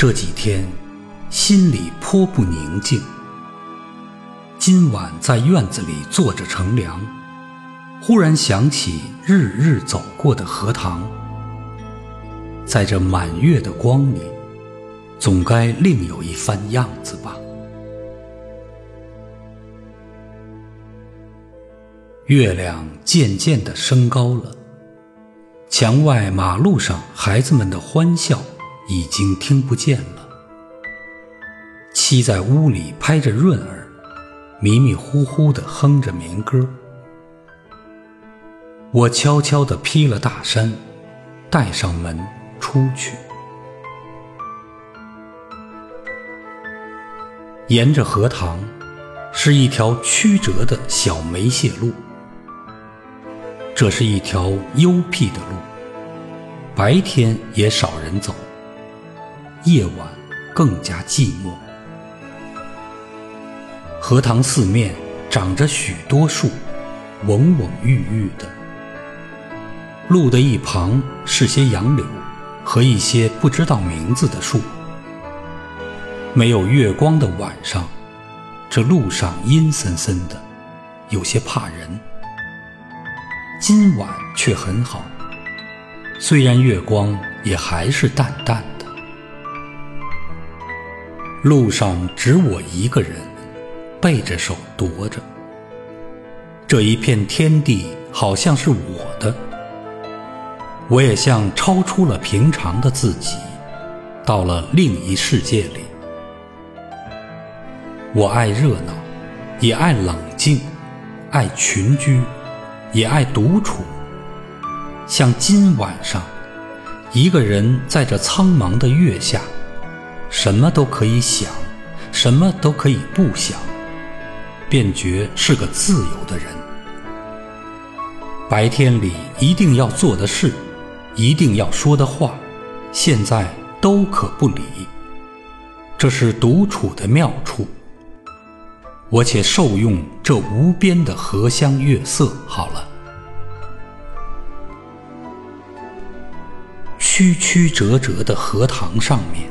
这几天心里颇不宁静。今晚在院子里坐着乘凉，忽然想起日日走过的荷塘，在这满月的光里，总该另有一番样子吧。月亮渐渐地升高了，墙外马路上孩子们的欢笑已经听不见了。妻在屋里拍着闰儿。迷迷糊糊地哼着民歌，我悄悄地披了大衫，带上门出去。沿着荷塘，是一条曲折的小梅屑路。这是一条幽僻的路，白天也少人走，夜晚更加寂寞。荷塘四面长着许多树，蓊蓊郁郁的。路的一旁是些杨柳和一些不知道名字的树。没有月光的晚上，这路上阴森森的，有些怕人。今晚却很好，虽然月光也还是淡淡的。路上只我一个人。背着手踱着，这一片天地好像是我的，我也像超出了平常的自己，到了另一世界里。我爱热闹，也爱冷静，爱群居，也爱独处。像今晚上，一个人在这苍茫的月下，什么都可以想，什么都可以不想。便觉是个自由的人。白天里一定要做的事，一定要说的话，现在都可不理。这是独处的妙处。我且受用这无边的荷香月色好了。曲曲折折的荷塘上面，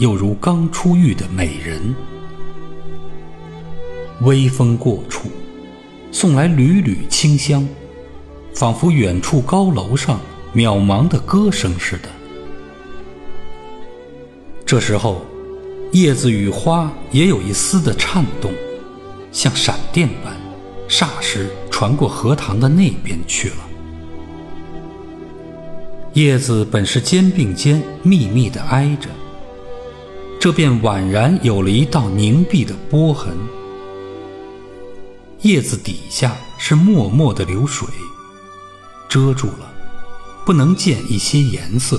又如刚出浴的美人。微风过处。送来缕缕清香，仿佛远处高楼上渺茫的歌声似的。这时候，叶子与花也有一丝的颤动，像闪电般，霎时传过荷塘的那边去了。叶子本是肩并肩密密的挨着，这便宛然有了一道凝碧的波痕。叶子底下是脉脉的流水，遮住了，不能见一些颜色；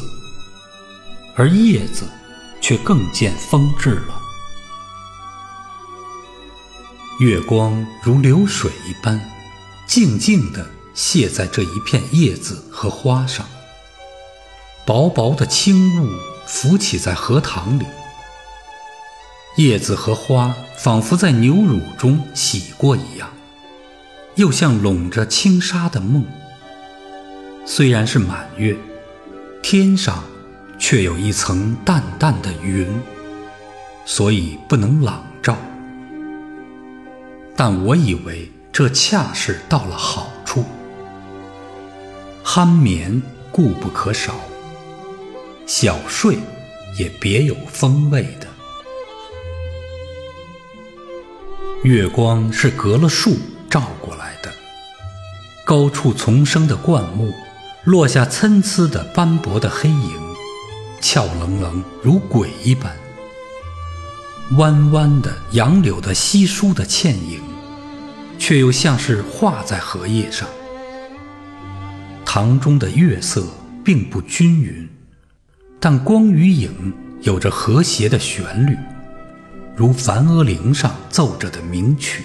而叶子却更见风致了。月光如流水一般，静静地泻在这一片叶子和花上。薄薄的轻雾浮起在荷塘里，叶子和花仿佛在牛乳中洗过一样。又像笼着轻纱的梦。虽然是满月，天上却有一层淡淡的云，所以不能朗照。但我以为这恰是到了好处。酣眠固不可少，小睡也别有风味的。月光是隔了树。照过来的，高处丛生的灌木，落下参差的斑驳的黑影，俏愣愣如鬼一般；弯弯的杨柳的稀疏的倩影，却又像是画在荷叶上。塘中的月色并不均匀，但光与影有着和谐的旋律，如梵阿铃上奏着的名曲。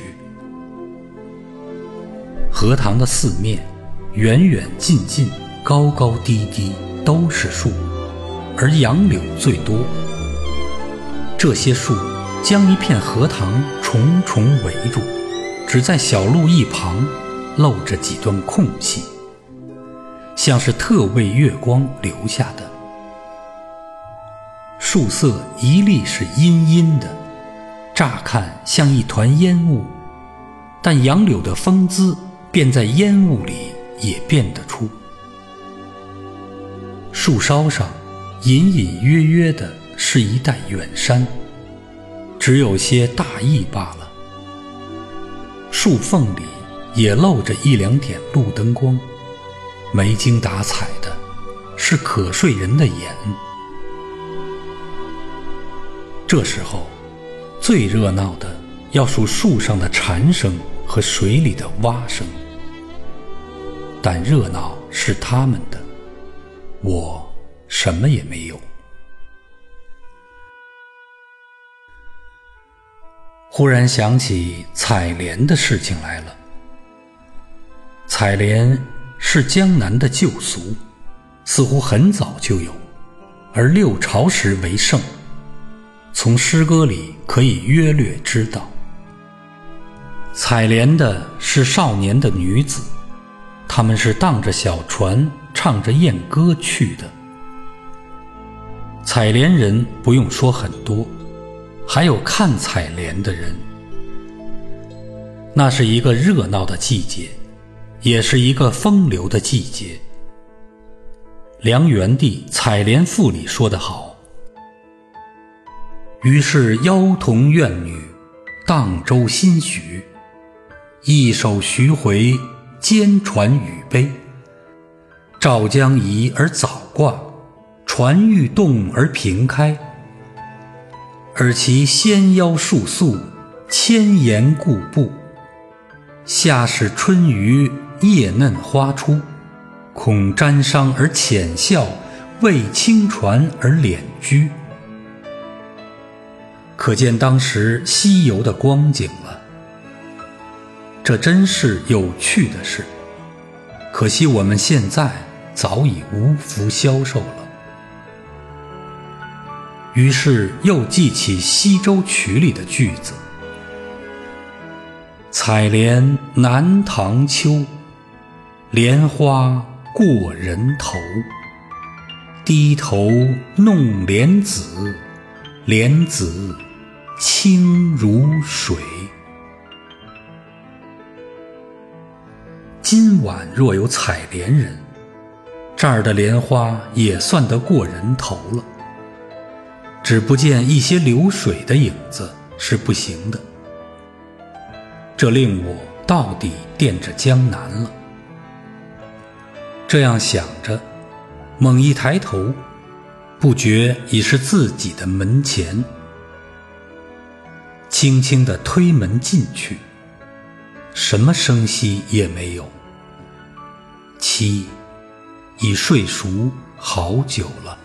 荷塘的四面，远远近近，高高低低，都是树，而杨柳最多。这些树将一片荷塘重重围住，只在小路一旁露着几段空隙，像是特为月光留下的。树色一粒是阴阴的，乍看像一团烟雾，但杨柳的风姿便在烟雾里也辨得出。树梢上隐隐约约的是一带远山，只有些大意罢了。树缝里也露着一两点路灯光，没精打采的，是可睡人的眼。这时候，最热闹的要数树上的蝉声和水里的蛙声。但热闹是他们的，我什么也没有。忽然想起采莲的事情来了。采莲是江南的旧俗，似乎很早就有，而六朝时为盛。从诗歌里可以约略知道，采莲的是少年的女子，他们是荡着小船，唱着艳歌去的。采莲人不用说很多，还有看采莲的人。那是一个热闹的季节，也是一个风流的季节。梁元帝《采莲赋》里说得好。于是妖童怨女，荡舟新许，一首徐回，兼传语悲。赵将移而早挂，船欲动而平开。而其纤腰束素，千岩固步。下使春鱼，叶嫩花出，恐沾裳而浅笑，为轻船而敛居。可见当时西游的光景了。这真是有趣的事，可惜我们现在早已无福消受了。于是又记起《西洲曲》里的句子：“采莲南塘秋，莲花过人头。低头弄莲子，莲子。”清如水。今晚若有采莲人，这儿的莲花也算得过人头了。只不见一些流水的影子是不行的，这令我到底惦着江南了。这样想着，猛一抬头，不觉已是自己的门前。轻轻地推门进去，什么声息也没有。七已睡熟好久了。